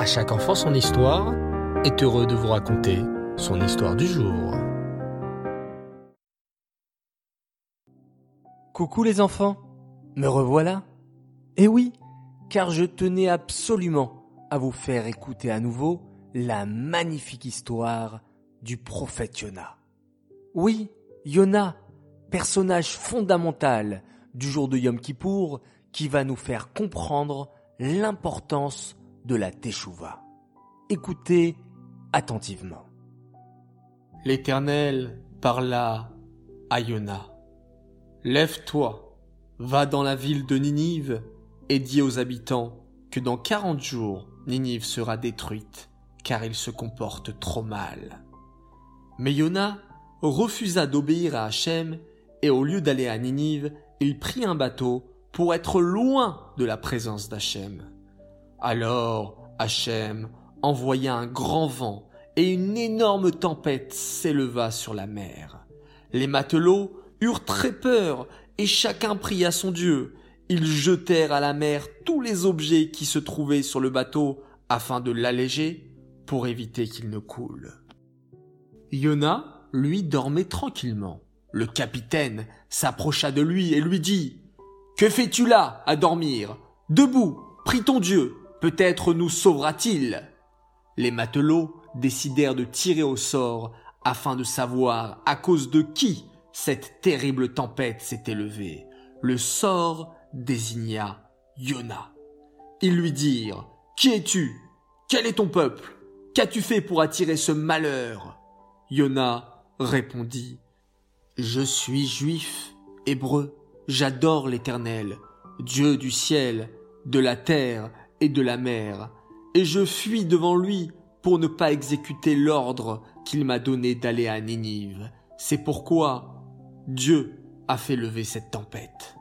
À chaque enfant son histoire est heureux de vous raconter son histoire du jour. Coucou les enfants, me revoilà. Eh oui, car je tenais absolument à vous faire écouter à nouveau la magnifique histoire du prophète Yona. Oui, Yona, personnage fondamental du jour de Yom Kippour qui va nous faire comprendre l'importance de la Teshuvah. Écoutez attentivement. L'Éternel parla à Yona. Lève-toi, va dans la ville de Ninive et dis aux habitants que dans quarante jours Ninive sera détruite, car il se comporte trop mal. Mais Yona refusa d'obéir à Hachem et au lieu d'aller à Ninive, il prit un bateau pour être loin de la présence d'Hachem. Alors Hachem envoya un grand vent et une énorme tempête s'éleva sur la mer. Les matelots eurent très peur et chacun pria son Dieu. Ils jetèrent à la mer tous les objets qui se trouvaient sur le bateau afin de l'alléger pour éviter qu'il ne coule. Yona, lui, dormait tranquillement. Le capitaine s'approcha de lui et lui dit Que fais-tu là à dormir? Debout, prie ton Dieu, peut-être nous sauvera-t-il. Les matelots décidèrent de tirer au sort afin de savoir à cause de qui cette terrible tempête s'était levée. Le sort désigna Yona. Ils lui dirent Qui es-tu? Quel est ton peuple? Qu'as-tu fait pour attirer ce malheur? Yona répondit Je suis juif, hébreu, j'adore l'Éternel, Dieu du ciel, de la terre et de la mer, et je fuis devant lui pour ne pas exécuter l'ordre qu'il m'a donné d'aller à Ninive. C'est pourquoi Dieu a fait lever cette tempête.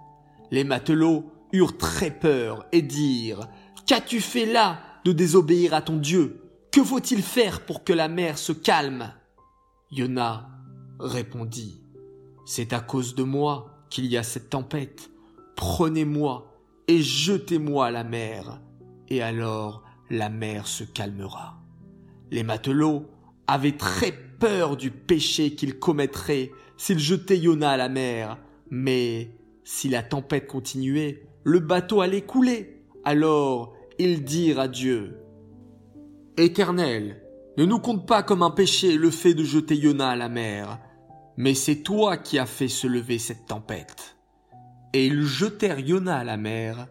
Les matelots eurent très peur et dirent Qu'as-tu fait là de désobéir à ton Dieu? Que faut-il faire pour que la mer se calme? Yona répondit C'est à cause de moi qu'il y a cette tempête. Prenez-moi et jetez-moi à la mer, et alors la mer se calmera. Les matelots avaient très peur du péché qu'ils commettraient s'ils jetaient Yona à la mer, mais si la tempête continuait, le bateau allait couler. Alors ils dirent à Dieu, Éternel, ne nous compte pas comme un péché le fait de jeter Yona à la mer, mais c'est toi qui as fait se lever cette tempête. Et ils jetèrent Yona à la mer,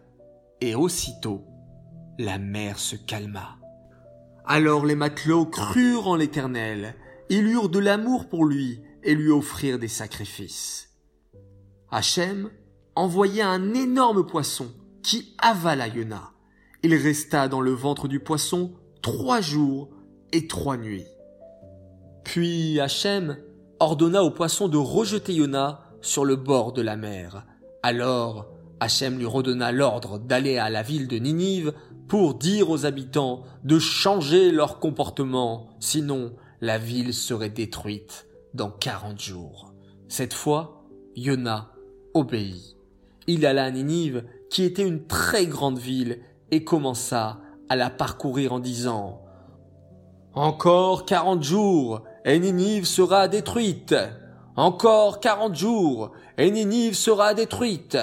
et aussitôt la mer se calma. Alors les matelots crurent en l'Éternel, ils eurent de l'amour pour lui et lui offrirent des sacrifices. Hachem envoya un énorme poisson qui avala Yona. Il resta dans le ventre du poisson trois jours et trois nuits. Puis Hachem ordonna au poisson de rejeter Yona sur le bord de la mer. Alors Hachem lui redonna l'ordre d'aller à la ville de Ninive pour dire aux habitants de changer leur comportement, sinon la ville serait détruite dans quarante jours. Cette fois, Yona obéit. Il alla à Ninive, qui était une très grande ville, et commença à la parcourir en disant Encore quarante jours, et Ninive sera détruite. Encore quarante jours, et Ninive sera détruite.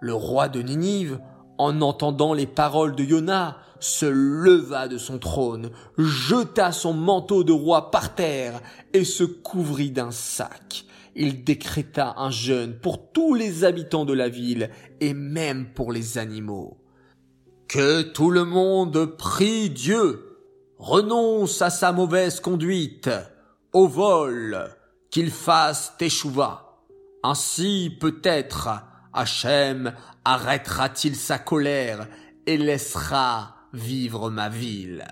Le roi de Ninive, en entendant les paroles de Yona, se leva de son trône, jeta son manteau de roi par terre et se couvrit d'un sac. Il décréta un jeûne pour tous les habitants de la ville et même pour les animaux. Que tout le monde prie Dieu, renonce à sa mauvaise conduite, au vol, qu'il fasse teshuva. Ainsi peut-être Hachem arrêtera-t-il sa colère et laissera vivre ma ville?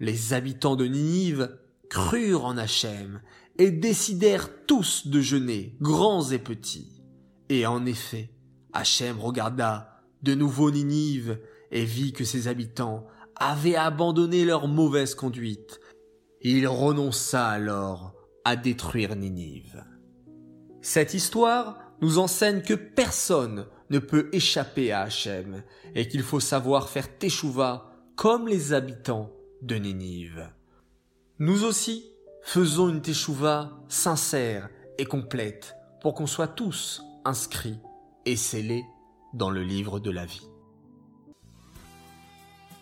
Les habitants de Ninive crurent en Hachem et décidèrent tous de jeûner, grands et petits. Et en effet, Hachem regarda de nouveau Ninive et vit que ses habitants avaient abandonné leur mauvaise conduite. Il renonça alors à détruire Ninive. Cette histoire nous enseigne que personne ne peut échapper à Hachem et qu'il faut savoir faire teshuva comme les habitants de Ninive. Nous aussi, faisons une teshuva sincère et complète pour qu'on soit tous inscrits et scellés dans le livre de la vie.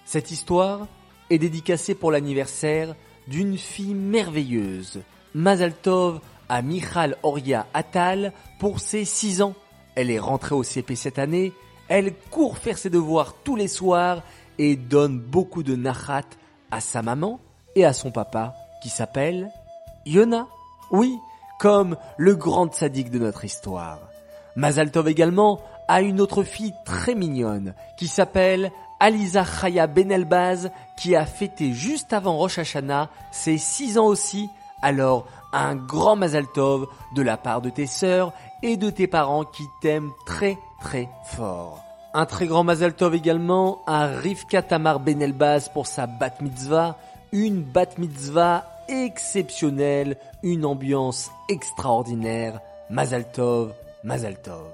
Cette histoire est dédicacée pour l'anniversaire d'une fille merveilleuse, Mazaltov à Michal Oria Atal pour ses 6 ans. Elle est rentrée au CP cette année, elle court faire ses devoirs tous les soirs et donne beaucoup de nachat à sa maman et à son papa qui s'appelle Yona. Oui, comme le grand sadique de notre histoire. Mazaltov également a une autre fille très mignonne qui s'appelle Aliza Chaya Benelbaz qui a fêté juste avant Rosh Hashanah ses 6 ans aussi. Alors un grand Mazaltov de la part de tes sœurs et de tes parents qui t'aiment très très fort. Un très grand Mazaltov également à Rivka Tamar Benelbaz pour sa bat mitzvah, une bat mitzvah exceptionnelle, une ambiance extraordinaire. Mazaltov, Mazaltov.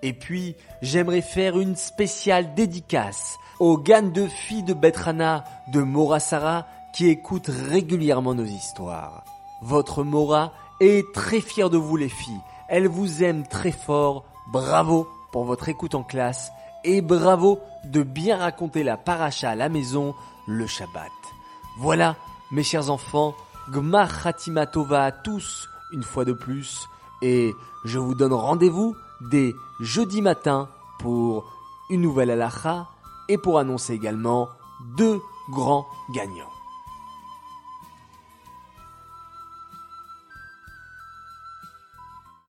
Et puis, j'aimerais faire une spéciale dédicace aux GAN de filles de Betrana de Morasara qui écoutent régulièrement nos histoires. Votre Mora est très fière de vous les filles. Elle vous aime très fort. Bravo pour votre écoute en classe et bravo de bien raconter la paracha à la maison le Shabbat. Voilà, mes chers enfants, Gmar à tous, une fois de plus, et je vous donne rendez-vous dès jeudi matin pour une nouvelle halacha et pour annoncer également deux grands gagnants.